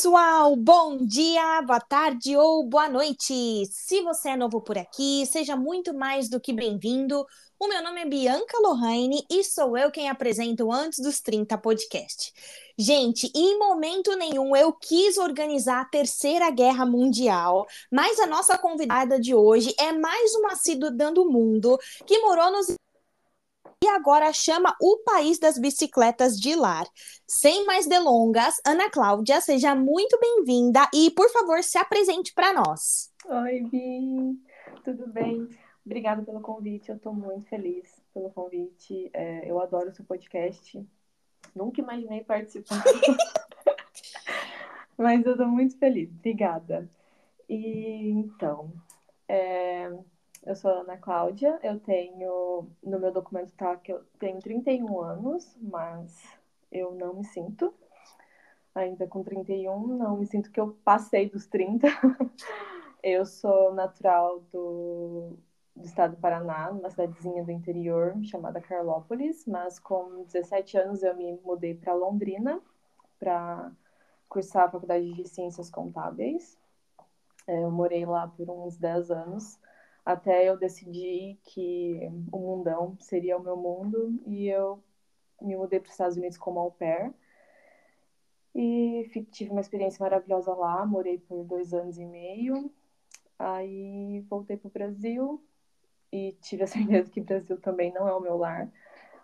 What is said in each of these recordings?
pessoal! Bom dia, boa tarde ou boa noite! Se você é novo por aqui, seja muito mais do que bem-vindo. O meu nome é Bianca Lohane e sou eu quem apresento Antes dos 30 podcast. Gente, em momento nenhum eu quis organizar a Terceira Guerra Mundial, mas a nossa convidada de hoje é mais uma cidadã do mundo que morou nos e agora chama o país das bicicletas de lar. Sem mais delongas, Ana Cláudia, seja muito bem-vinda e, por favor, se apresente para nós. Oi, Vi, tudo bem? Obrigada pelo convite, eu estou muito feliz pelo convite. É, eu adoro o seu podcast. Nunca imaginei participar, mas eu estou muito feliz. Obrigada. E então, é, eu sou Ana Cláudia, eu tenho, no meu documento tá que eu tenho 31 anos, mas eu não me sinto ainda com 31, não me sinto que eu passei dos 30. eu sou natural do, do estado do Paraná, numa cidadezinha do interior chamada Carlópolis, mas com 17 anos eu me mudei para Londrina para cursar a faculdade de Ciências Contábeis. É, eu morei lá por uns 10 anos até eu decidir que o mundão seria o meu mundo e eu me mudei para os Estados Unidos como au pair. E tive uma experiência maravilhosa lá, morei por dois anos e meio. Aí voltei para o Brasil e tive a certeza que o Brasil também não é o meu lar.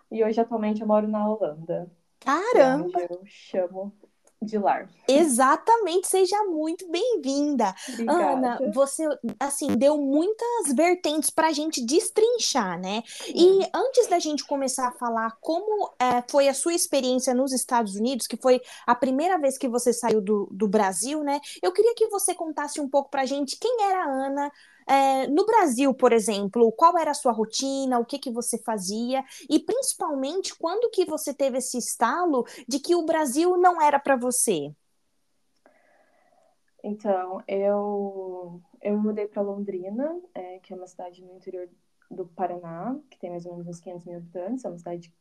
E hoje, atualmente, eu moro na Holanda. Caramba! É eu chamo de lar. Exatamente, seja muito bem-vinda. Ana, você assim deu muitas vertentes para a gente destrinchar, né? Sim. E antes da gente começar a falar como é, foi a sua experiência nos Estados Unidos, que foi a primeira vez que você saiu do, do Brasil, né? Eu queria que você contasse um pouco para a gente quem era a Ana é, no Brasil, por exemplo, qual era a sua rotina, o que, que você fazia e principalmente quando que você teve esse estalo de que o Brasil não era para você? Então, eu, eu mudei para Londrina, é, que é uma cidade no interior do Paraná, que tem mais ou menos uns 500 mil habitantes, é uma cidade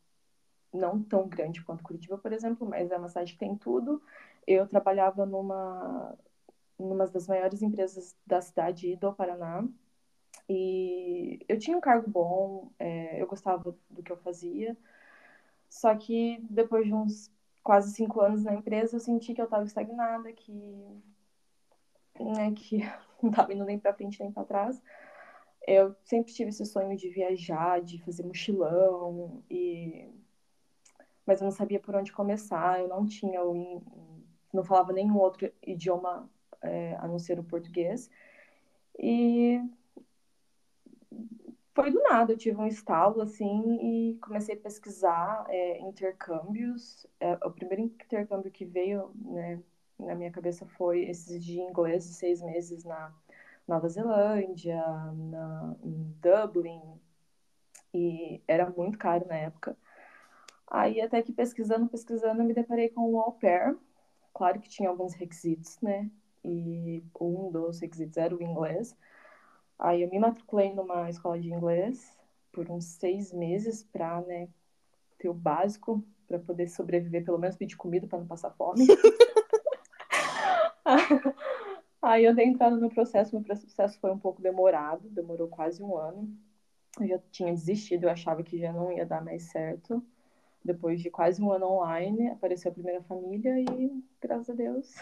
não tão grande quanto Curitiba, por exemplo, mas é uma cidade que tem tudo. Eu trabalhava numa numa das maiores empresas da cidade do Paraná. E eu tinha um cargo bom, é, eu gostava do que eu fazia. Só que depois de uns quase cinco anos na empresa, eu senti que eu estava estagnada, que, né, que não estava indo nem para frente nem para trás. Eu sempre tive esse sonho de viajar, de fazer mochilão, e... mas eu não sabia por onde começar. Eu não tinha, não falava nenhum outro idioma é, a não ser o português. E foi do nada, eu tive um estalo assim e comecei a pesquisar é, intercâmbios. É, o primeiro intercâmbio que veio né, na minha cabeça foi esses de inglês seis meses na Nova Zelândia, na, em Dublin, e era muito caro na época. Aí até que pesquisando, pesquisando, eu me deparei com o au pair. Claro que tinha alguns requisitos, né? E um dos requisitos era o inglês. Aí eu me matriculei numa escola de inglês por uns seis meses para né, ter o básico para poder sobreviver, pelo menos pedir comida para não passar fome. Aí eu dei entrada no processo, meu processo foi um pouco demorado, demorou quase um ano. Eu já tinha desistido, eu achava que já não ia dar mais certo. Depois de quase um ano online, apareceu a primeira família e, graças a Deus,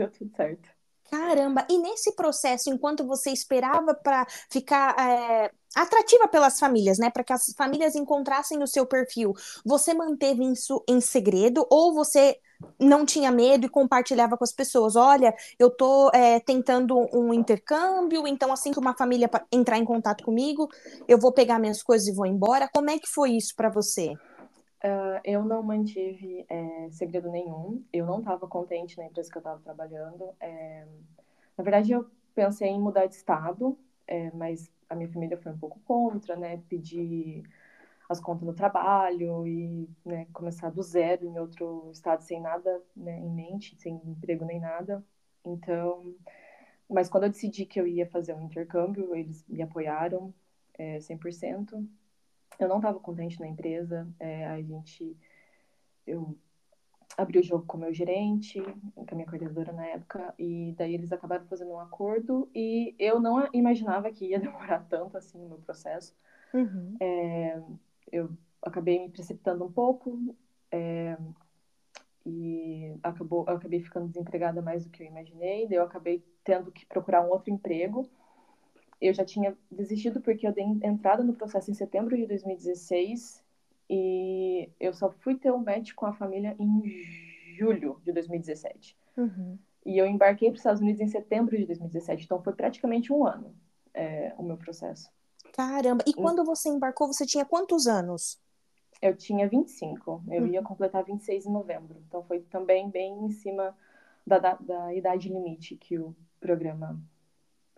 deu tudo certo. Caramba! E nesse processo, enquanto você esperava para ficar é, atrativa pelas famílias, né? Para que as famílias encontrassem o seu perfil, você manteve isso em segredo ou você não tinha medo e compartilhava com as pessoas? Olha, eu tô é, tentando um intercâmbio, então assim que uma família entrar em contato comigo, eu vou pegar minhas coisas e vou embora. Como é que foi isso para você? Uh, eu não mantive é, segredo nenhum. Eu não estava contente na empresa que eu estava trabalhando. É, na verdade, eu pensei em mudar de estado, é, mas a minha família foi um pouco contra, né? Pedir as contas do trabalho e né, começar do zero em outro estado sem nada né, em mente, sem emprego nem nada. Então, mas quando eu decidi que eu ia fazer um intercâmbio, eles me apoiaram é, 100%. Eu não estava contente na empresa, é, a gente, eu abri o jogo com o meu gerente, com a minha coordenadora na época, e daí eles acabaram fazendo um acordo e eu não imaginava que ia demorar tanto assim no meu processo. Uhum. É, eu acabei me precipitando um pouco é, e acabou, eu acabei ficando desempregada mais do que eu imaginei, daí eu acabei tendo que procurar um outro emprego. Eu já tinha desistido porque eu dei entrada no processo em setembro de 2016 e eu só fui ter um match com a família em julho de 2017. Uhum. E eu embarquei para os Estados Unidos em setembro de 2017. Então foi praticamente um ano é, o meu processo. Caramba! E quando você embarcou, você tinha quantos anos? Eu tinha 25. Eu Uhum. ia completar 26 em novembro. Então foi também bem em cima da, da, da idade limite que o programa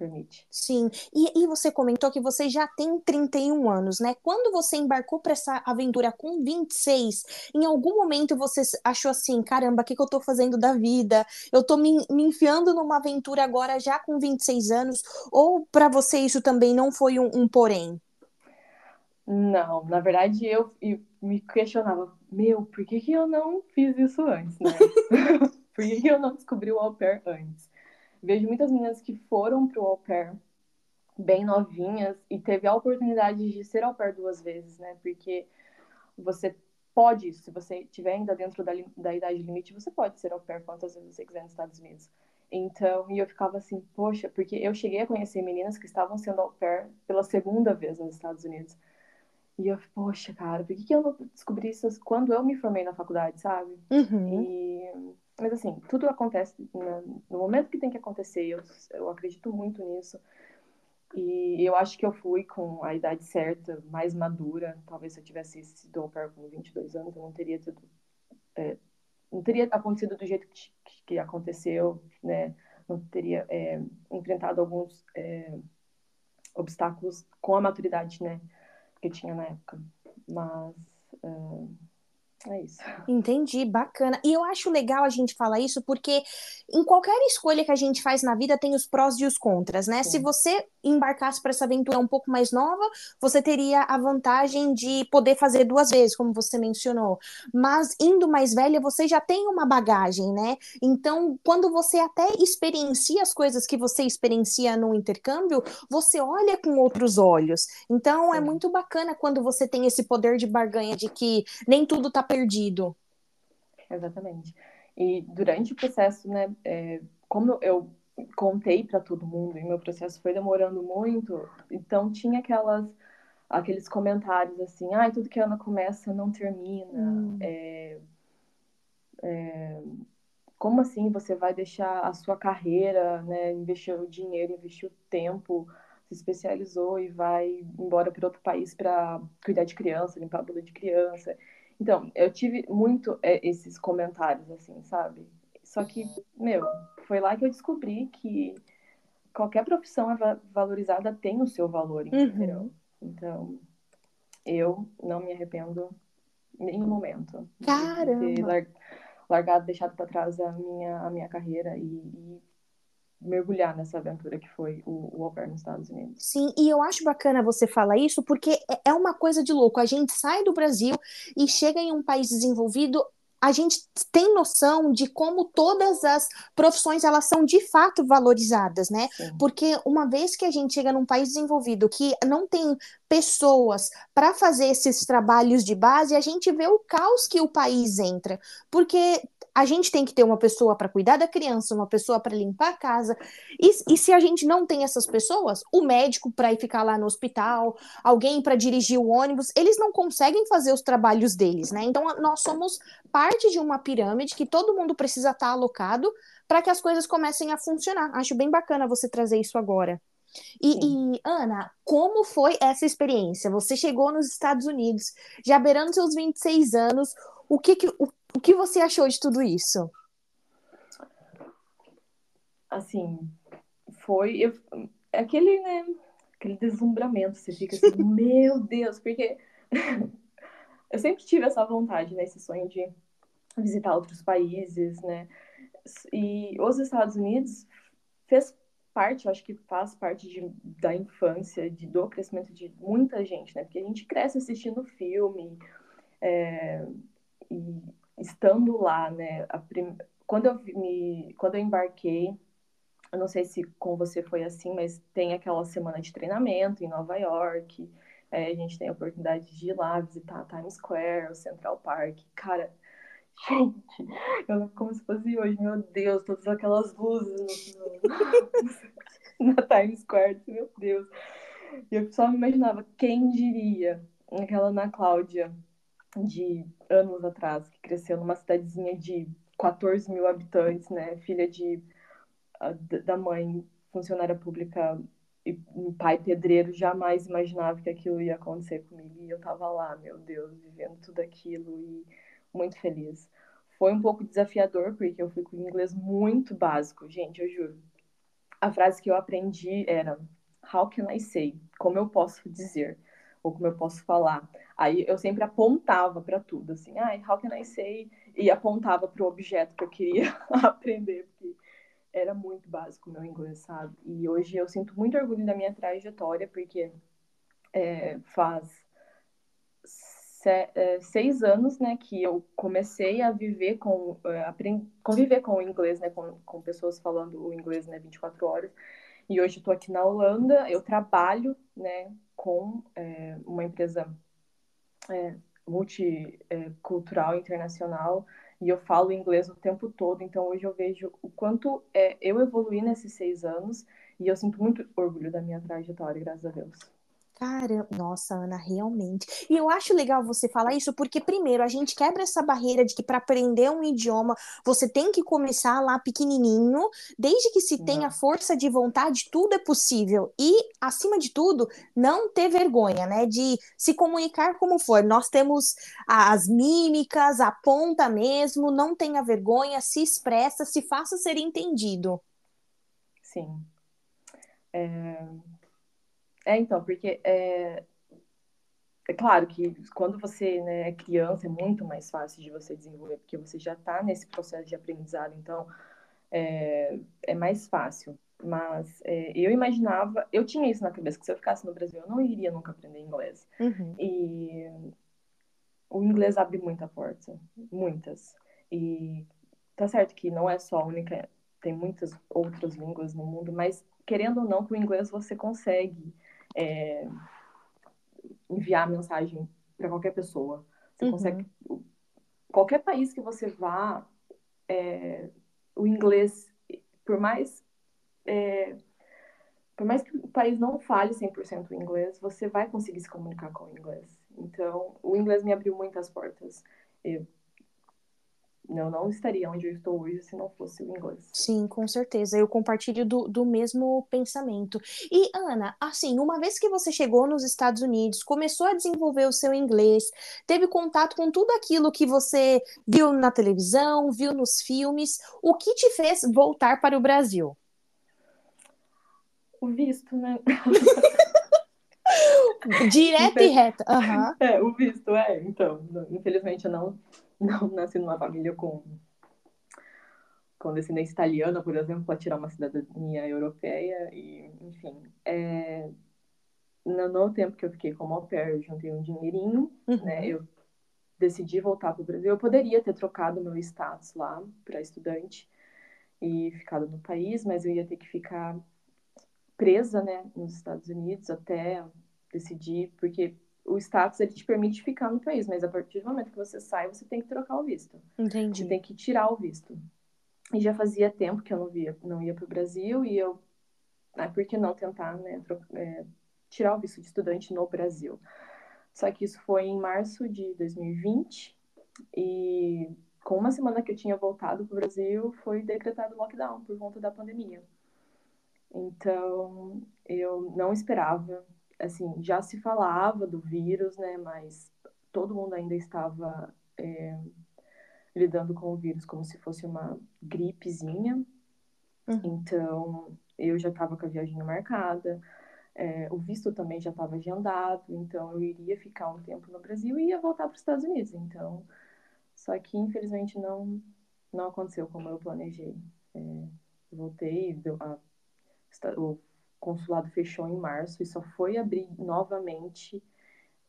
permite. Sim, e, e você comentou que você já tem 31 anos, né? Quando você embarcou para essa aventura com 26, em algum momento você achou assim: caramba, o que, que eu tô fazendo da vida? Eu tô me, me enfiando numa aventura agora já com 26 anos? Ou para você isso também não foi um, um porém? Não, na verdade eu, eu me questionava: meu, por que, que eu não fiz isso antes, né? por que, que eu não descobri o au pair antes? Vejo muitas meninas que foram pro au pair bem novinhas e teve a oportunidade de ser au pair duas vezes, né? Porque você pode, se você estiver ainda dentro da, da idade limite, você pode ser au pair quantas vezes você quiser nos Estados Unidos. Então, e eu ficava assim, poxa, porque eu cheguei a conhecer meninas que estavam sendo au pair pela segunda vez nos Estados Unidos. E eu, poxa, cara, por que, que eu não descobri isso quando eu me formei na faculdade, sabe? Uhum. E, mas assim, tudo acontece no momento que tem que acontecer. Eu, eu acredito muito nisso. E eu acho que eu fui com a idade certa, mais madura. Talvez se eu tivesse sido au pair com 22 anos, eu não teria tido. É, não teria acontecido do jeito que, que aconteceu, né? Não teria é, enfrentado alguns é, obstáculos com a maturidade, né? Que eu tinha na época. Mas. É isso. Entendi, bacana. E eu acho legal a gente falar isso porque em qualquer escolha que a gente faz na vida tem os prós e os contras, né? Sim. Se você embarcasse para essa aventura um pouco mais nova, você teria a vantagem de poder fazer duas vezes, como você mencionou. Mas indo mais velha, você já tem uma bagagem, né? Então, quando você até experiencia as coisas que você experiencia no intercâmbio, você olha com outros olhos. Então, é muito bacana quando você tem esse poder de barganha de que nem tudo tá perdido. Exatamente. E durante o processo, né, é, como eu contei para todo mundo e meu processo foi demorando muito, então tinha aquelas aqueles comentários assim, ah, tudo que a Ana começa não termina, hum. é, é, como assim você vai deixar a sua carreira, né, investir o dinheiro, investir o tempo, se especializou e vai embora para outro país para cuidar de criança, limpar a bula de criança. Então, eu tive muito é, esses comentários, assim, sabe? Só que, meu, foi lá que eu descobri que qualquer profissão é valorizada tem o seu valor, entendeu? Uhum. Então, eu não me arrependo em nenhum momento Caramba. de ter lar largado, deixado para trás a minha, a minha carreira e, e mergulhar nessa aventura que foi o, o au pair nos Estados Unidos. Sim, e eu acho bacana você falar isso porque é uma coisa de louco. A gente sai do Brasil e chega em um país desenvolvido, a gente tem noção de como todas as profissões elas são de fato valorizadas, né? Sim. Porque uma vez que a gente chega num país desenvolvido que não tem pessoas para fazer esses trabalhos de base, a gente vê o caos que o país entra, porque a gente tem que ter uma pessoa para cuidar da criança, uma pessoa para limpar a casa. E, e, se a gente não tem essas pessoas, o médico para ir ficar lá no hospital, alguém para dirigir o ônibus, eles não conseguem fazer os trabalhos deles, né? Então nós somos parte de uma pirâmide que todo mundo precisa estar tá alocado para que as coisas comecem a funcionar. Acho bem bacana você trazer isso agora. E, e, Ana, como foi essa experiência? Você chegou nos Estados Unidos, já beirando seus 26 anos, o que, que o, o que você achou de tudo isso? Assim, foi eu, aquele, né, aquele deslumbramento, você fica assim, meu Deus, porque eu sempre tive essa vontade, né, esse sonho de visitar outros países, né, e os Estados Unidos fez parte, eu acho que faz parte de, da infância, de, do crescimento de muita gente, né, porque a gente cresce assistindo filme, é, e estando lá, né, prim... quando, eu me... quando eu embarquei, eu não sei se com você foi assim, mas tem aquela semana de treinamento em Nova York, é, a gente tem a oportunidade de ir lá visitar Times Square, o Central Park. Cara, gente, eu como se fosse hoje, meu Deus, todas aquelas luzes no, na Times Square, meu Deus. E eu só me imaginava, quem diria, aquela Ana Cláudia de anos atrás, que cresceu numa cidadezinha de 14 mil habitantes, né? Filha de, da mãe funcionária pública e um pai pedreiro, jamais imaginava que aquilo ia acontecer comigo. E eu tava lá, meu Deus, vivendo tudo aquilo e muito feliz. Foi um pouco desafiador, porque eu fui com inglês muito básico, gente, eu juro. A frase que eu aprendi era How can I say? Como eu posso dizer? Ou como eu posso falar? Aí eu sempre apontava para tudo, assim, ah, how can I say? E apontava para o objeto que eu queria aprender, porque era muito básico o meu inglês, sabe? E hoje eu sinto muito orgulho da minha trajetória, porque é, faz se, é, seis anos, né, que eu comecei a viver com, é, aprend, conviver com o inglês, né, com, com pessoas falando o inglês, né, 24 horas. E hoje estou aqui na Holanda, eu trabalho, né, com é, uma empresa é, multicultural internacional e eu falo inglês o tempo todo, então hoje eu vejo o quanto é, eu evolui nesses seis anos e eu sinto muito orgulho da minha trajetória, graças a Deus. Cara, nossa, Ana, realmente. E eu acho legal você falar isso porque, primeiro, a gente quebra essa barreira de que para aprender um idioma você tem que começar lá pequenininho, desde que se tenha força de vontade, tudo é possível. E, acima de tudo, não ter vergonha, né? De se comunicar como for. Nós temos as mímicas, a ponta mesmo, não tenha vergonha, se expressa, se faça ser entendido. Sim. É é, então, porque é, é claro que quando você né, é criança é muito mais fácil de você desenvolver, porque você já está nesse processo de aprendizado, então é, é mais fácil. Mas é, eu imaginava, eu tinha isso na cabeça, que se eu ficasse no Brasil eu não iria nunca aprender inglês. Uhum. E o inglês abre muita porta, muitas. E tá certo que não é só a única, tem muitas outras línguas no mundo, mas querendo ou não, com o inglês você consegue é, enviar mensagem para qualquer pessoa. Você uhum. consegue. Qualquer país que você vá, é, o inglês, por mais. É, por mais que o país não fale 100% o inglês, você vai conseguir se comunicar com o inglês. Então, o inglês me abriu muitas portas. Eu eu não estaria onde eu estou hoje se não fosse o inglês. Sim, com certeza. Eu compartilho do, do mesmo pensamento. E, Ana, assim, uma vez que você chegou nos Estados Unidos, começou a desenvolver o seu inglês, teve contato com tudo aquilo que você viu na televisão, viu nos filmes, o que te fez voltar para o Brasil? O visto, né? Direto e reto. Uhum. É, o visto, é. Então, infelizmente eu não não nasci numa família com, com descendência italiana, por exemplo, para tirar uma cidadania europeia. E, enfim, é, no, no, tempo que eu fiquei como au pair, eu juntei um dinheirinho, uhum. né? Eu decidi voltar para o Brasil. Eu poderia ter trocado meu status lá para estudante e ficado no país, mas eu ia ter que ficar presa, né, nos Estados Unidos até decidir, porque o status ele te permite ficar no país, mas a partir do momento que você sai, você tem que trocar o visto. Entendi. Você tem que tirar o visto. E já fazia tempo que eu não via, não ia para o Brasil e eu, ah, por que não tentar, né, é, tirar o visto de estudante no Brasil? Só que isso foi em março de 2020 e com uma semana que eu tinha voltado para o Brasil, foi decretado lockdown por conta da pandemia. Então, eu não esperava assim, já se falava do vírus, né, mas todo mundo ainda estava é, lidando com o vírus como se fosse uma gripezinha. Uhum. Então, eu já estava com a viagem marcada, é, o visto também já estava agendado, então eu iria ficar um tempo no Brasil e ia voltar para os Estados Unidos. Então, só que infelizmente não não aconteceu como eu planejei. É, voltei, deu, a, o consulado fechou em março e só foi abrir novamente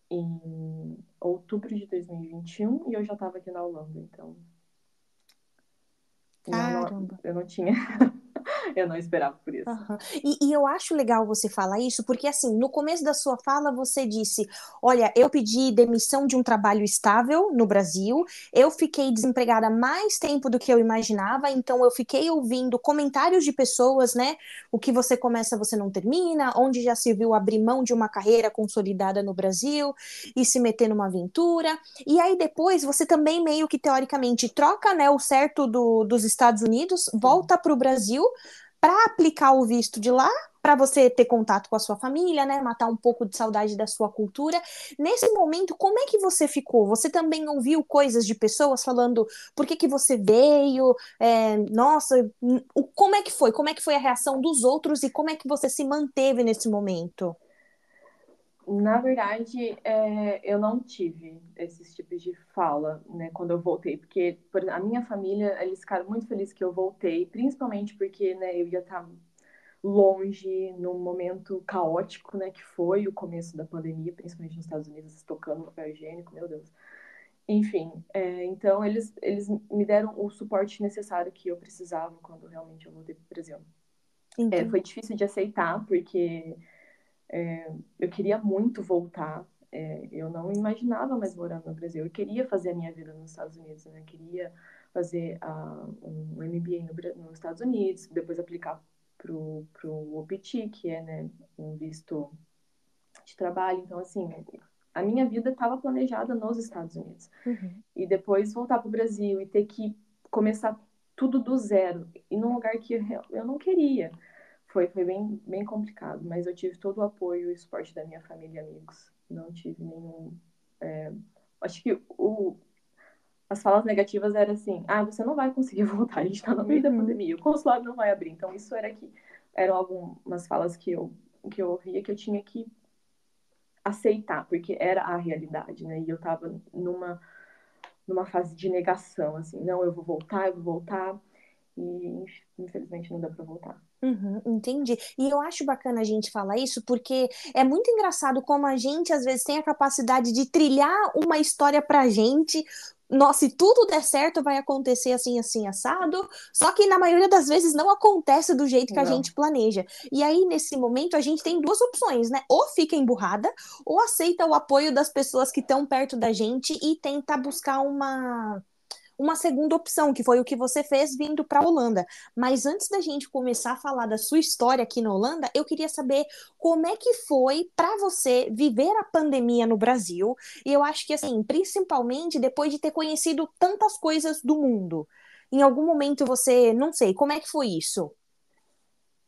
em outubro de 2021 e eu já estava aqui na Holanda, então. Caramba. Eu não, eu não tinha eu não esperava por isso. Uhum. E, e, eu acho legal você falar isso, porque assim, no começo da sua fala você disse: Olha, eu pedi demissão de um trabalho estável no Brasil, eu fiquei desempregada mais tempo do que eu imaginava, então eu fiquei ouvindo comentários de pessoas, né? O que você começa, você não termina, onde já se viu abrir mão de uma carreira consolidada no Brasil e se meter numa aventura. E aí depois você também meio que teoricamente troca né, o certo do, dos Estados Unidos, volta para o Brasil para aplicar o visto de lá, para você ter contato com a sua família, né, matar um pouco de saudade da sua cultura. Nesse momento, como é que você ficou? Você também ouviu coisas de pessoas falando por que, que você veio? É, nossa, como é que foi? Como é que foi a reação dos outros e como é que você se manteve nesse momento? Na verdade, é, eu não tive esses tipos de fala, né, quando eu voltei, porque por, a minha família, eles ficaram muito felizes que eu voltei, principalmente porque, né, eu ia estar longe num momento caótico, né, que foi o começo da pandemia, principalmente nos Estados Unidos, tocando papel higiênico, meu Deus. Enfim, é, então eles, eles me deram o suporte necessário que eu precisava quando realmente eu voltei para o Brasil. É, foi difícil de aceitar, porque é, eu queria muito voltar. É, eu não imaginava mais morar no Brasil. Eu queria fazer a minha vida nos Estados Unidos, né? Eu queria fazer uh, um MBA no, nos Estados Unidos, depois aplicar para o OPT, que é né, um visto de trabalho. Então, assim, a minha vida estava planejada nos Estados Unidos. Uhum. E depois voltar para o Brasil e ter que começar tudo do zero, e num lugar que eu, eu não queria foi, foi bem, bem complicado, mas eu tive todo o apoio e suporte da minha família e amigos. Não tive nenhum. É, acho que o, as falas negativas eram assim: ah, você não vai conseguir voltar, a gente está no meio uhum. da pandemia, o consulado não vai abrir. Então, isso era que eram algumas falas que eu, que eu ouvia que eu tinha que aceitar, porque era a realidade, né? E eu estava numa, numa fase de negação, assim: não, eu vou voltar, eu vou voltar. E infelizmente não dá para voltar. Uhum, entendi. E eu acho bacana a gente falar isso porque é muito engraçado como a gente às vezes tem a capacidade de trilhar uma história pra gente. Nossa, se tudo der certo, vai acontecer assim, assim, assado. Só que na maioria das vezes não acontece do jeito que não. a gente planeja. E aí, nesse momento, a gente tem duas opções, né? Ou fica emburrada, ou aceita o apoio das pessoas que estão perto da gente e tenta buscar uma uma segunda opção, que foi o que você fez vindo para a Holanda. Mas antes da gente começar a falar da sua história aqui na Holanda, eu queria saber como é que foi para você viver a pandemia no Brasil. E eu acho que, assim, principalmente depois de ter conhecido tantas coisas do mundo. Em algum momento você, não sei, como é que foi isso?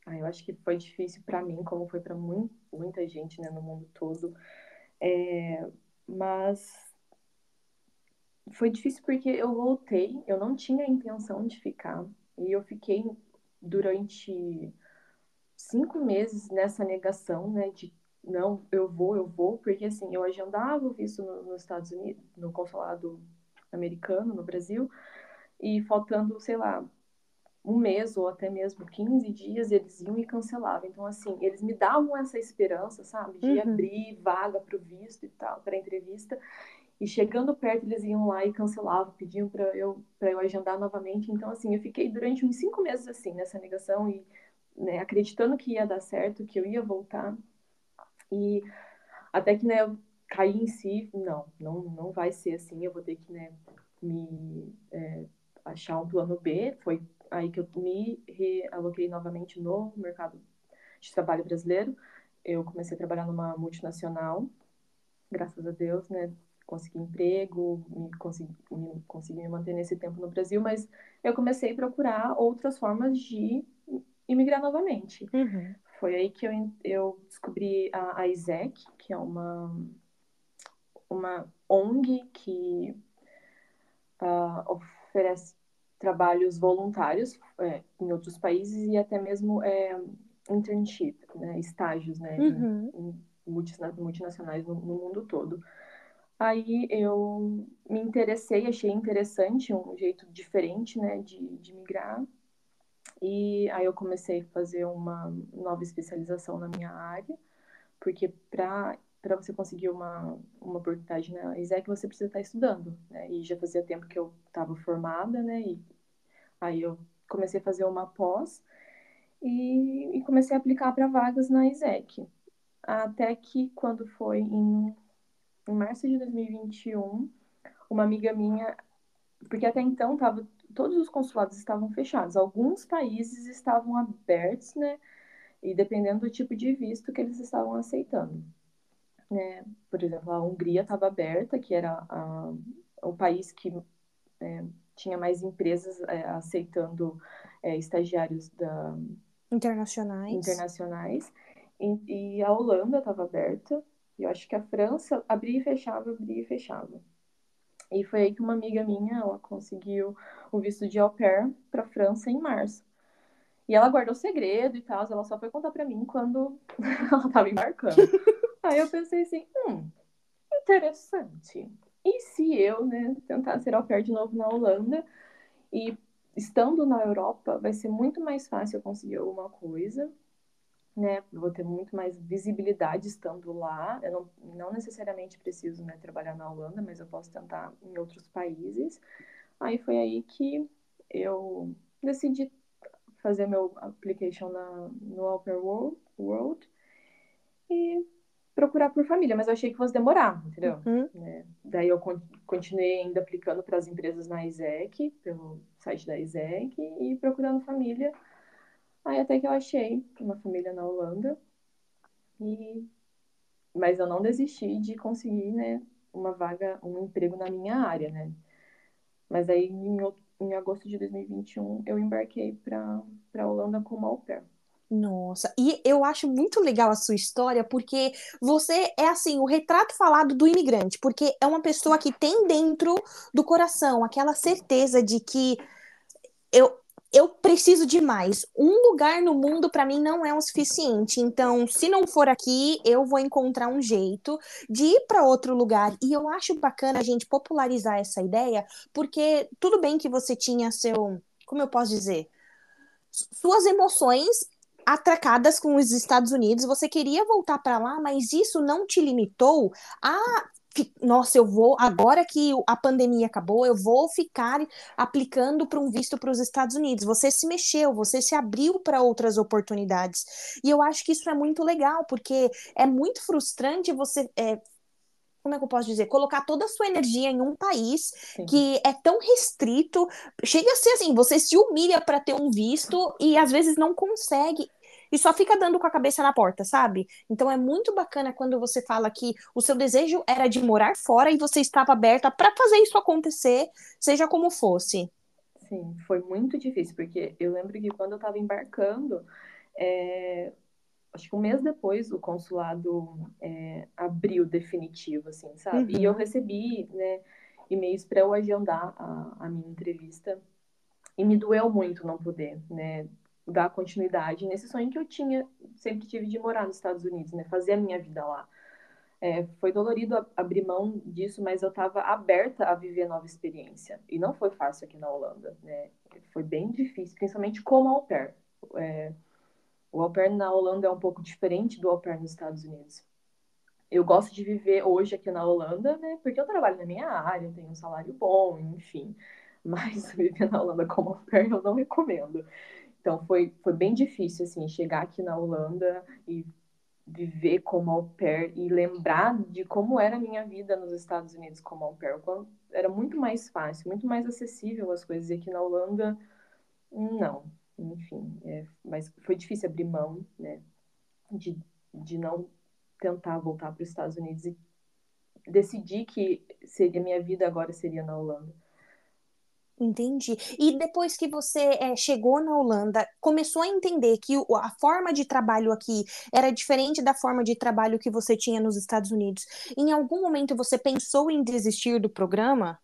Ah, eu acho que foi difícil para mim, como foi para muita gente né, no mundo todo. É, mas foi difícil porque eu voltei, eu não tinha a intenção de ficar. E eu fiquei durante cinco meses nessa negação, né, de não, eu vou, eu vou, porque assim, eu agendava o visto no, nos Estados Unidos, no consulado americano, no Brasil, e faltando, sei lá, um mês ou até mesmo 15 dias, eles iam e cancelavam. Então, assim, eles me davam essa esperança, sabe, de uhum. abrir vaga para o visto e tal, para entrevista. E chegando perto, eles iam lá e cancelavam, pediam para eu, eu agendar novamente. Então, assim, eu fiquei durante uns cinco meses assim, nessa negação e né, acreditando que ia dar certo, que eu ia voltar. E até que né, eu caí em si, não, não, não vai ser assim, eu vou ter que né, me é, achar um plano B. Foi aí que eu me realoquei novamente no mercado de trabalho brasileiro. Eu comecei a trabalhar numa multinacional, graças a Deus, né? Consegui emprego, me consegui, me, consegui me manter nesse tempo no Brasil, mas eu comecei a procurar outras formas de imigrar novamente. Uhum. Foi aí que eu, eu descobri a, a ISEC, que é uma, uma ONG que uh, oferece trabalhos voluntários é, em outros países e até mesmo é, internship, né, estágios né, uhum. em, em multinacionais no, no mundo todo. Aí eu me interessei, achei interessante, um jeito diferente, né, de, de migrar. E aí eu comecei a fazer uma nova especialização na minha área, porque para para você conseguir uma, uma oportunidade na ISEC, você precisa estar estudando, né? E já fazia tempo que eu estava formada, né? E aí eu comecei a fazer uma pós e, e comecei a aplicar para vagas na ISEC. Até que quando foi em, em março de 2021, uma amiga minha, porque até então tava, todos os consulados estavam fechados, alguns países estavam abertos, né? E dependendo do tipo de visto que eles estavam aceitando. Né? Por exemplo, a Hungria estava aberta, que era a, o país que é, tinha mais empresas é, aceitando é, estagiários da, internacionais. internacionais. E, e a Holanda estava aberta. E eu acho que a França abria e fechava, abria e fechava. E foi aí que uma amiga minha, ela conseguiu o visto de au pair para a França em março. E ela guardou segredo e tal, ela só foi contar para mim quando ela estava embarcando. aí eu pensei assim, hum, interessante. E se eu, né, tentar ser au pair de novo na Holanda e estando na Europa vai ser muito mais fácil eu conseguir alguma coisa, né? Vou ter muito mais visibilidade estando lá. Eu não, não necessariamente preciso né, trabalhar na Holanda, mas eu posso tentar em outros países. Aí foi aí que eu decidi fazer meu application na, no Upper World, World e procurar por família, mas eu achei que fosse demorar, entendeu? Uhum. É, daí eu continuei ainda aplicando para as empresas na ISEC, pelo site da ISEC, e procurando família. Aí até que eu achei uma família na Holanda, e... mas eu não desisti de conseguir, né, uma vaga, um emprego na minha área, né? Mas aí em, em agosto de 2021 eu embarquei para a Holanda como au pair. Nossa, e eu acho muito legal a sua história, porque você é assim, o retrato falado do imigrante, porque é uma pessoa que tem dentro do coração aquela certeza de que eu, eu preciso de mais. Um lugar no mundo para mim não é o suficiente. Então, se não for aqui, eu vou encontrar um jeito de ir para outro lugar. E eu acho bacana a gente popularizar essa ideia, porque tudo bem que você tinha seu, como eu posso dizer, suas emoções atracadas com os Estados Unidos, você queria voltar para lá, mas isso não te limitou a nossa, eu vou, agora que a pandemia acabou, eu vou ficar aplicando para um visto para os Estados Unidos. Você se mexeu, você se abriu para outras oportunidades. E eu acho que isso é muito legal, porque é muito frustrante você. É, como é que eu posso dizer? Colocar toda a sua energia em um país Sim. que é tão restrito. Chega a ser assim, você se humilha para ter um visto e às vezes não consegue e só fica dando com a cabeça na porta, sabe? Então é muito bacana quando você fala que o seu desejo era de morar fora e você estava aberta para fazer isso acontecer, seja como fosse. Sim, foi muito difícil, porque eu lembro que quando eu estava embarcando, é, acho que um mês depois o consulado é, abriu definitivo, assim, sabe? Uhum. E eu uhum. recebi, né, e-mails para eu agendar a, a minha entrevista. E me doeu muito não poder, né? Dar continuidade nesse sonho que eu tinha, sempre tive de morar nos Estados Unidos, né? Fazer a minha vida lá. É, foi dolorido abrir mão disso, mas eu estava aberta a viver nova experiência. E não foi fácil aqui na Holanda, né? Foi bem difícil, principalmente como au pair. É, o au pair na Holanda é um pouco diferente do au pair nos Estados Unidos. Eu gosto de viver hoje aqui na Holanda, né? Porque eu trabalho na minha área, tenho um salário bom, enfim. Mas viver na Holanda como au pair eu não recomendo. Então foi, foi bem difícil assim chegar aqui na Holanda e viver como au pair e lembrar de como era a minha vida nos Estados Unidos como au pair. Era muito mais fácil, muito mais acessível as coisas. E aqui na Holanda, não. Enfim, é, mas foi difícil abrir mão, né? De, de não tentar voltar para os Estados Unidos e decidir que seria minha vida agora seria na Holanda. Entendi. E depois que você é, chegou na Holanda, começou a entender que a forma de trabalho aqui era diferente da forma de trabalho que você tinha nos Estados Unidos. Em algum momento você pensou em desistir do programa?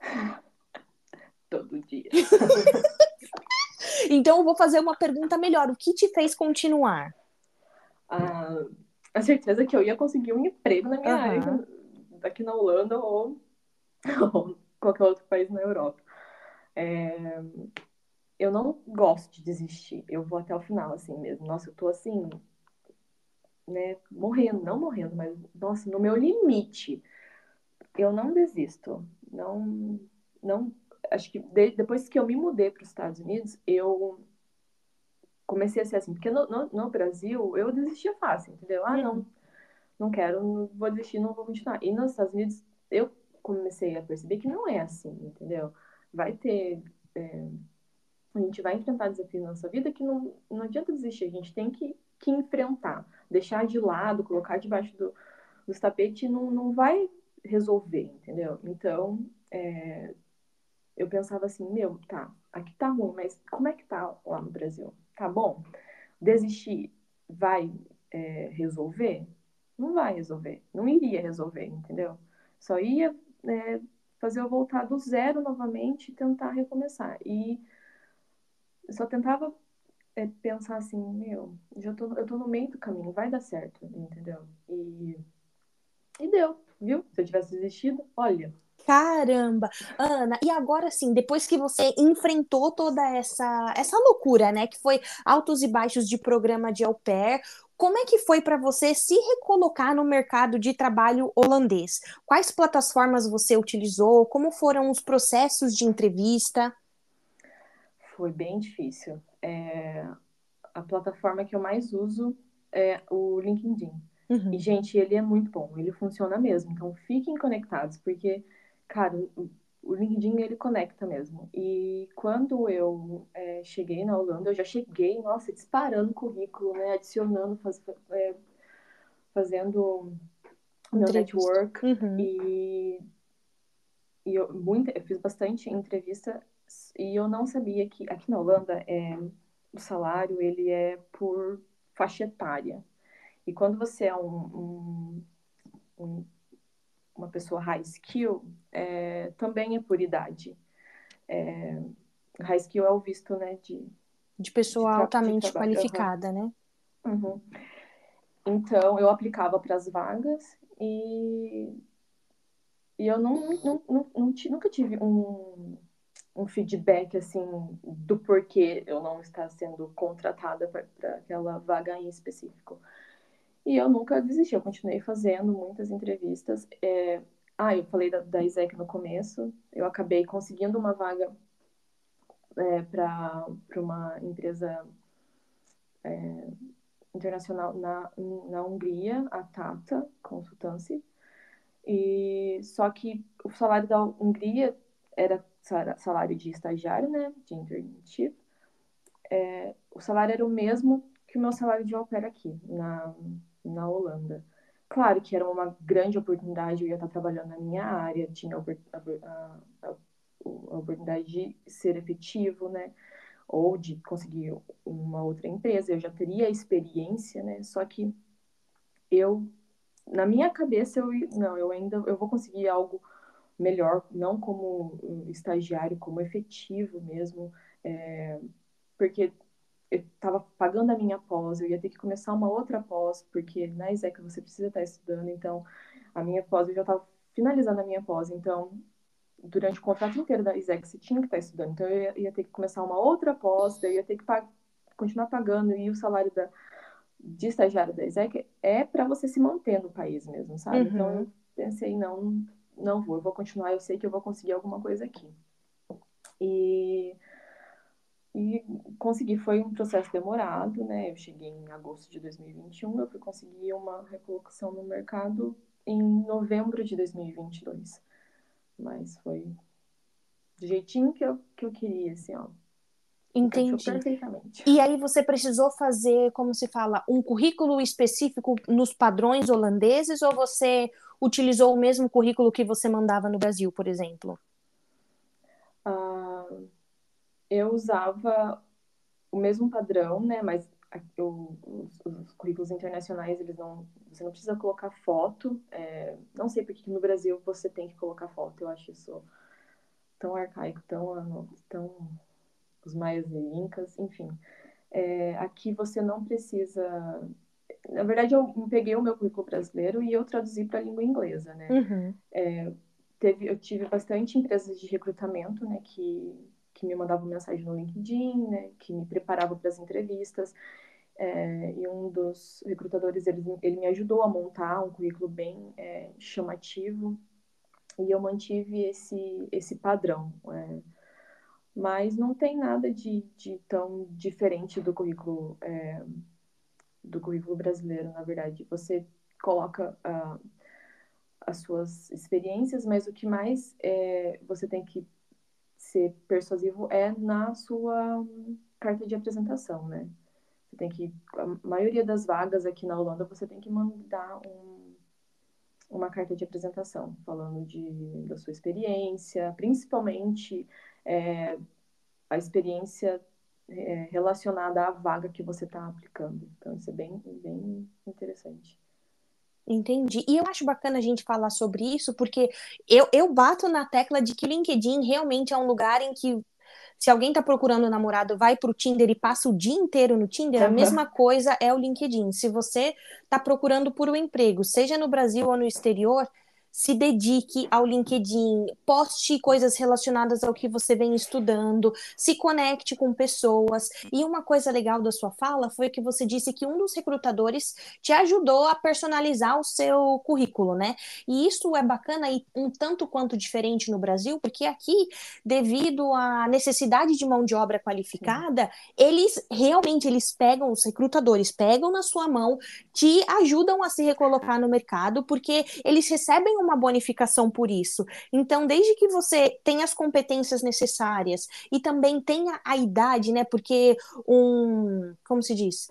Todo dia. então eu vou fazer uma pergunta melhor. O que te fez continuar? Ah, a certeza que eu ia conseguir um emprego na minha uhum. área aqui na Holanda ou, ou qualquer outro país na Europa. É... Eu não gosto de desistir. Eu vou até o final, assim mesmo. Nossa, eu tô assim. né, morrendo, não morrendo, mas, nossa, no meu limite. Eu não desisto. Não, não, acho que de, depois que eu me mudei para os Estados Unidos, eu comecei a ser assim, porque no, no, no Brasil eu desistia fácil, entendeu? Ah, não, não quero, não vou desistir, não vou continuar. E nos Estados Unidos eu comecei a perceber que não é assim, entendeu? Vai ter. É, a gente vai enfrentar desafios na nossa vida que não, não adianta desistir, a gente tem que, que enfrentar. Deixar de lado, colocar debaixo do, dos tapetes não, não vai resolver, entendeu? Então, é, eu pensava assim, meu, tá, aqui tá ruim, mas como é que tá lá no Brasil? Tá bom? Desistir vai é, resolver? Não vai resolver, não iria resolver, entendeu? Só ia é, fazer eu voltar do zero novamente e tentar recomeçar. E eu só tentava é, pensar assim, meu, já tô, eu tô no meio do caminho, vai dar certo, entendeu? E, e deu, viu? Se eu tivesse desistido, olha, Caramba! Ana, e agora sim, depois que você enfrentou toda essa, essa loucura, né, que foi altos e baixos de programa de au pair, como é que foi para você se recolocar no mercado de trabalho holandês? Quais plataformas você utilizou? Como foram os processos de entrevista? Foi bem difícil. É... A plataforma que eu mais uso é o LinkedIn. Uhum. E, gente, ele é muito bom, ele funciona mesmo. Então, fiquem conectados, porque cara, o LinkedIn ele conecta mesmo. E quando eu é, cheguei na Holanda, eu já cheguei, nossa, disparando currículo, né? Adicionando, faz, é, fazendo meu network. Uhum. E, e eu, muita, eu fiz bastante entrevista e eu não sabia que aqui na Holanda é, o salário ele é por faixa etária. E quando você é um, um, um uma pessoa high skill, é, também é por idade. É, high skill é o visto, né, de... De pessoa de altamente de qualificada, uhum. né? Uhum. Então, eu aplicava para as vagas e, e eu não, não, não, não, nunca tive um, um feedback, assim, do porquê eu não estar sendo contratada para aquela vaga em específico. E eu nunca desisti, eu continuei fazendo muitas entrevistas. É... Ah, eu falei da, da ISEC no começo, eu acabei conseguindo uma vaga é, para uma empresa é, internacional na, na Hungria, a Tata Consultancy. E só que o salário da Hungria era salário de estagiário, né, de internship. É, o salário era o mesmo que o meu salário de au aqui, na, na Holanda. Claro que era uma grande oportunidade, eu ia estar trabalhando na minha área, tinha a, a, a, oportunidade de ser efetivo, né? Ou de conseguir uma outra empresa, eu já teria experiência, né? Só que eu, na minha cabeça, eu não, eu ainda eu vou conseguir algo melhor, não como estagiário, como efetivo mesmo, é, porque eu estava pagando a minha pós, eu ia ter que começar uma outra pós, porque na ISEC você precisa estar estudando, então a minha pós, eu já estava finalizando a minha pós, então durante o contrato inteiro da ISEC você tinha que estar estudando, então eu ia, ia ter que começar uma outra pós, daí eu ia ter que pag continuar pagando, e o salário da, de estagiário da ISEC é para você se manter no país mesmo, sabe? Uhum. Então eu pensei, não, não vou, eu vou continuar, eu sei que eu vou conseguir alguma coisa aqui. E e consegui, foi um processo demorado, né? Eu cheguei em agosto de 2021, eu fui conseguir uma recolocação no mercado em novembro de 2022. Mas foi do jeitinho que eu, que eu queria, assim, ó. Entendi. Perfeitamente. E aí você precisou fazer, como se fala, um currículo específico nos padrões holandeses ou você utilizou o mesmo currículo que você mandava no Brasil, por exemplo? Ah, eu usava o mesmo padrão, né? Mas eu, os, os, currículos internacionais, eles não, você não precisa colocar foto. É, não sei porque no Brasil você tem que colocar foto. Eu acho isso tão arcaico, tão, tão os maias e incas, enfim. É, aqui você não precisa. Na verdade, eu peguei o meu currículo brasileiro e eu traduzi para a língua inglesa, né? Uhum. É, teve, eu tive bastante empresas de recrutamento, né, que que me mandavam mensagem no LinkedIn, né, que me preparava para as entrevistas. É, e um dos recrutadores, ele, ele me ajudou a montar um currículo bem é, chamativo e eu mantive esse, esse padrão. É, mas não tem nada de, de tão diferente do currículo é, do currículo brasileiro, na verdade. Você coloca uh, as suas experiências, mas o que mais é, você tem que ser persuasivo é na sua carta de apresentação, né? Você tem que a maioria das vagas aqui na Holanda você tem que mandar um, uma carta de apresentação falando de, da sua experiência, principalmente é, a experiência é, relacionada à vaga que você está aplicando. Então, isso é bem, bem interessante. Entendi. E eu acho bacana a gente falar sobre isso, porque eu, eu bato na tecla de que LinkedIn realmente é um lugar em que se alguém está procurando um namorado, vai para o Tinder e passa o dia inteiro no Tinder, uhum. a mesma coisa é o LinkedIn. Se você está procurando por um emprego, seja no Brasil ou no exterior, se dedique ao LinkedIn, poste coisas relacionadas ao que você vem estudando, se conecte com pessoas. E uma coisa legal da sua fala foi que você disse que um dos recrutadores te ajudou a personalizar o seu currículo, né? E isso é bacana e um tanto quanto diferente no Brasil, porque aqui, devido à necessidade de mão de obra qualificada, eles realmente eles pegam os recrutadores, pegam na sua mão, te ajudam a se recolocar no mercado, porque eles recebem uma bonificação por isso. Então, desde que você tenha as competências necessárias e também tenha a idade, né? Porque um, como se diz?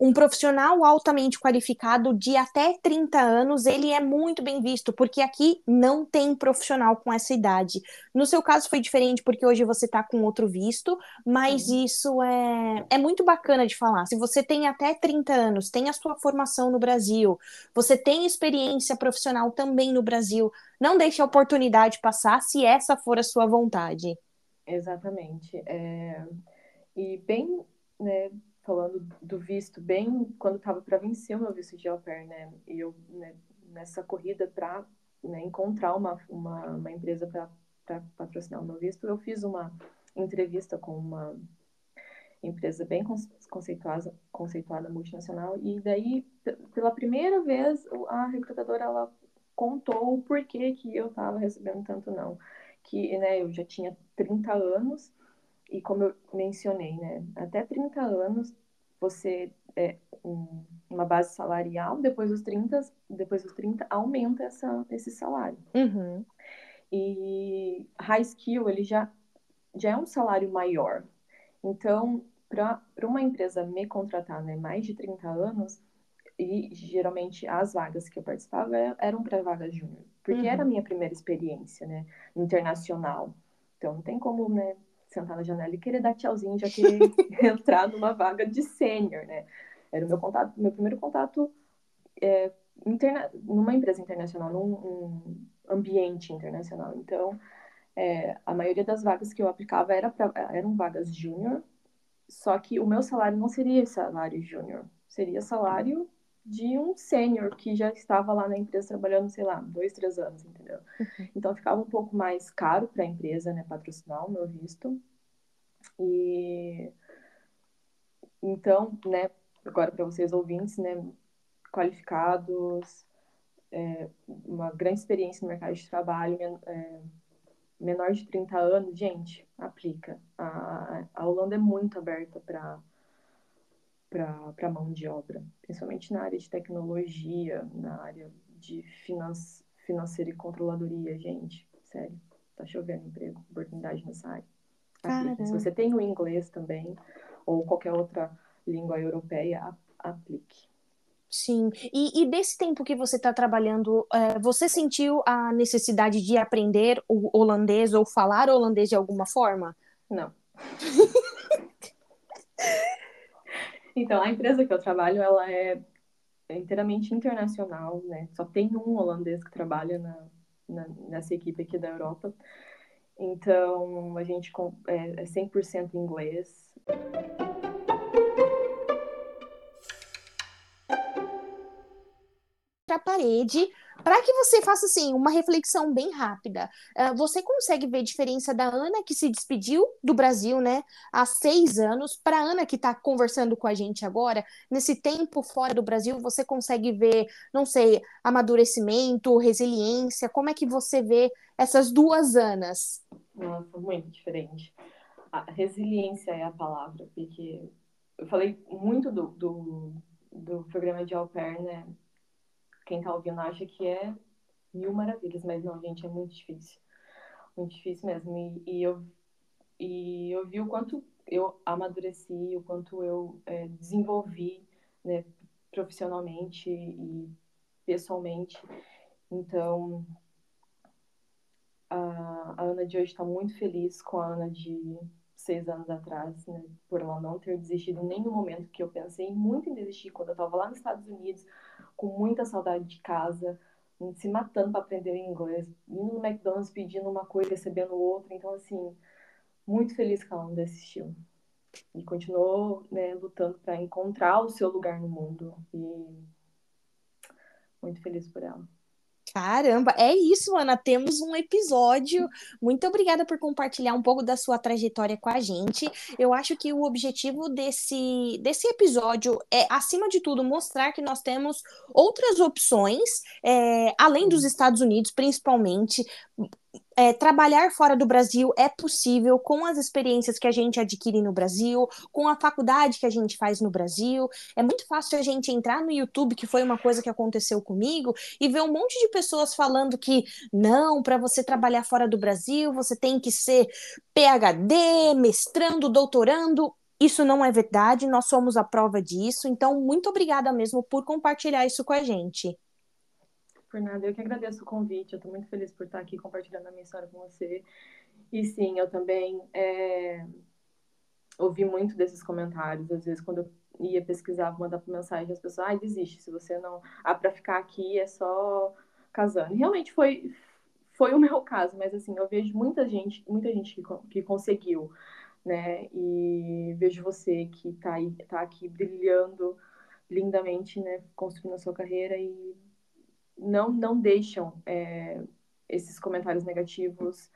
Um profissional altamente qualificado de até 30 anos, ele é muito bem visto, porque aqui não tem profissional com essa idade. No seu caso foi diferente, porque hoje você está com outro visto, mas uhum. isso é, é muito bacana de falar. Se você tem até 30 anos, tem a sua formação no Brasil, você tem experiência profissional também no Brasil, não deixe a oportunidade passar se essa for a sua vontade. Exatamente. É... E bem, né, falando do visto bem quando estava para vencer o meu visto de au pair, né? E eu, né, nessa corrida para né, encontrar uma, uma, uma empresa para patrocinar o meu visto, eu fiz uma entrevista com uma empresa bem conceituada, conceituada multinacional e daí pela primeira vez a recrutadora ela contou o porquê que eu estava recebendo tanto não que né eu já tinha 30 anos e como eu mencionei, né, até 30 anos você é um, uma base salarial, depois dos 30, depois dos 30 aumenta essa, esse salário. Uhum. E high skill, ele já, já é um salário maior. Então, para uma empresa me contratar, né, mais de 30 anos, e geralmente as vagas que eu participava eram para vagas júnior, porque uhum. era a minha primeira experiência, né, internacional. Então, não tem como, né, sentar na janela e querer dar tchauzinho, já querer entrar numa vaga de sênior, né? Era o meu contato, meu primeiro contato é, interna numa empresa internacional, num ambiente internacional. Então, é, a maioria das vagas que eu aplicava era pra, eram vagas júnior, só que o meu salário não seria salário júnior, seria salário de um sênior que já estava lá na empresa trabalhando, sei lá, dois, três anos, entendeu? Uhum. Então ficava um pouco mais caro para a empresa, né, patrocinar o meu visto. E então, né, agora para vocês ouvintes, né, qualificados, é, uma grande experiência no mercado de trabalho, é, menor de 30 anos, gente, aplica. A, a Holanda é muito aberta para para mão de obra, principalmente na área de tecnologia, na área de finance, financeira e controladoria, gente. Sério, tá chovendo emprego, oportunidade nessa área. Se você tem o inglês também, ou qualquer outra língua europeia, aplique. Sim, e, e desse tempo que você está trabalhando, é, você sentiu a necessidade de aprender o holandês ou falar holandês de alguma forma? Não. Então, a empresa que eu trabalho, ela é inteiramente internacional, né? Só tem um holandês que trabalha na, na nessa equipe aqui da Europa. Então, a gente é, é 100% inglês. a parede para que você faça assim uma reflexão bem rápida. Uh, você consegue ver a diferença da Ana que se despediu do Brasil, né, há seis anos, para a Ana que está conversando com a gente agora, nesse tempo fora do Brasil, você consegue ver, não sei, amadurecimento, resiliência, como é que você vê essas duas Anas? Nossa, muito diferente. A resiliência é a palavra, porque eu falei muito do, do, do programa de au pair, né? Quem tá ouvindo acha que é mil maravilhas, mas não, gente, é muito difícil. Muito difícil mesmo. E, e eu, e eu vi o quanto eu amadureci, o quanto eu é, desenvolvi né, profissionalmente e pessoalmente. Então, a, a Ana de hoje está muito feliz com a Ana de seis anos atrás, né, por ela não ter desistido em nenhum momento, que eu pensei muito em desistir quando eu estava lá nos Estados Unidos, com muita saudade de casa, se matando para aprender inglês, indo no McDonald's pedindo uma coisa, recebendo outra. Então, assim, muito feliz que ela não desistiu. E continuou né, lutando para encontrar o seu lugar no mundo. E muito feliz por ela. Caramba, é isso, Ana. Temos um episódio. Muito obrigada por compartilhar um pouco da sua trajetória com a gente. Eu acho que o objetivo desse, desse episódio é, acima de tudo, mostrar que nós temos outras opções, é, além dos Estados Unidos, principalmente, é, trabalhar fora do Brasil é possível com as experiências que a gente adquire no Brasil, com a faculdade que a gente faz no Brasil. É muito fácil a gente entrar no YouTube, que foi uma coisa que aconteceu comigo, e ver um monte de pessoas falando que não, para você trabalhar fora do Brasil, você tem que ser PhD, mestrando, doutorando. Isso não é verdade, nós somos a prova disso. Então, muito obrigada mesmo por compartilhar isso com a gente. Por nada, eu que agradeço o convite. Eu estou muito feliz por estar aqui compartilhando a minha história com você. E sim, eu também é, ouvi muito desses comentários. Às vezes, quando eu ia pesquisar, mandar mensagem, as pessoas, ai, ah, desiste, se você não. Ah, para ficar aqui é só casando. E realmente foi, foi o meu caso, mas assim, eu vejo muita gente, muita gente que, que conseguiu, né? E vejo você que está tá aqui brilhando lindamente, né? Construindo a sua carreira e não, não deixam é, esses comentários negativos,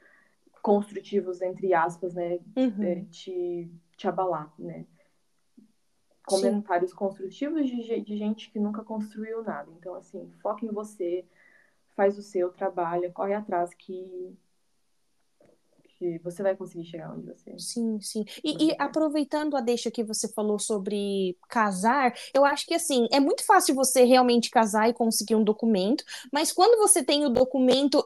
construtivos, entre aspas, né, uhum. é, te, te abalar, né? Comentários Sim. construtivos de, de gente que nunca construiu nada. Então, assim, foca em você, faz o seu, trabalha, corre atrás que que você vai conseguir chegar onde você. Sim, sim. E, e aproveitando a deixa que você falou sobre casar, eu acho que assim, é muito fácil você realmente casar e conseguir um documento, mas quando você tem o documento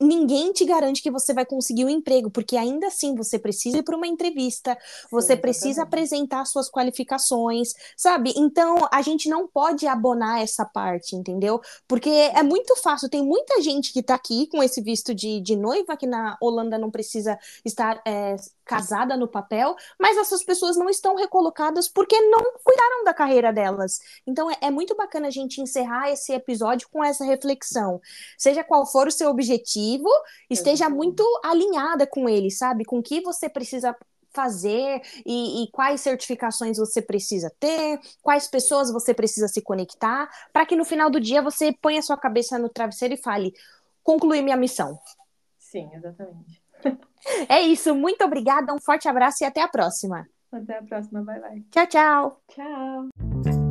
ninguém te garante que você vai conseguir um emprego, porque ainda assim você precisa ir para uma entrevista, você Sim, precisa apresentar suas qualificações, sabe? Então a gente não pode abonar essa parte, entendeu? Porque é muito fácil, tem muita gente que está aqui com esse visto de, de noiva, que na Holanda não precisa estar é, casada no papel, mas essas pessoas não estão recolocadas porque não cuidaram da carreira delas. Então é, é muito bacana a gente encerrar esse episódio com essa reflexão. Seja qual for o seu objetivo, esteja muito alinhada com ele, sabe? Com o que você precisa fazer e, e, quais certificações você precisa ter, quais pessoas você precisa se conectar, para que no final do dia você ponha sua cabeça no travesseiro e fale: concluí minha missão. Sim, exatamente. É isso, muito obrigada, um forte abraço e até a próxima. Até a próxima, bye bye. Tchau, tchau. Tchau.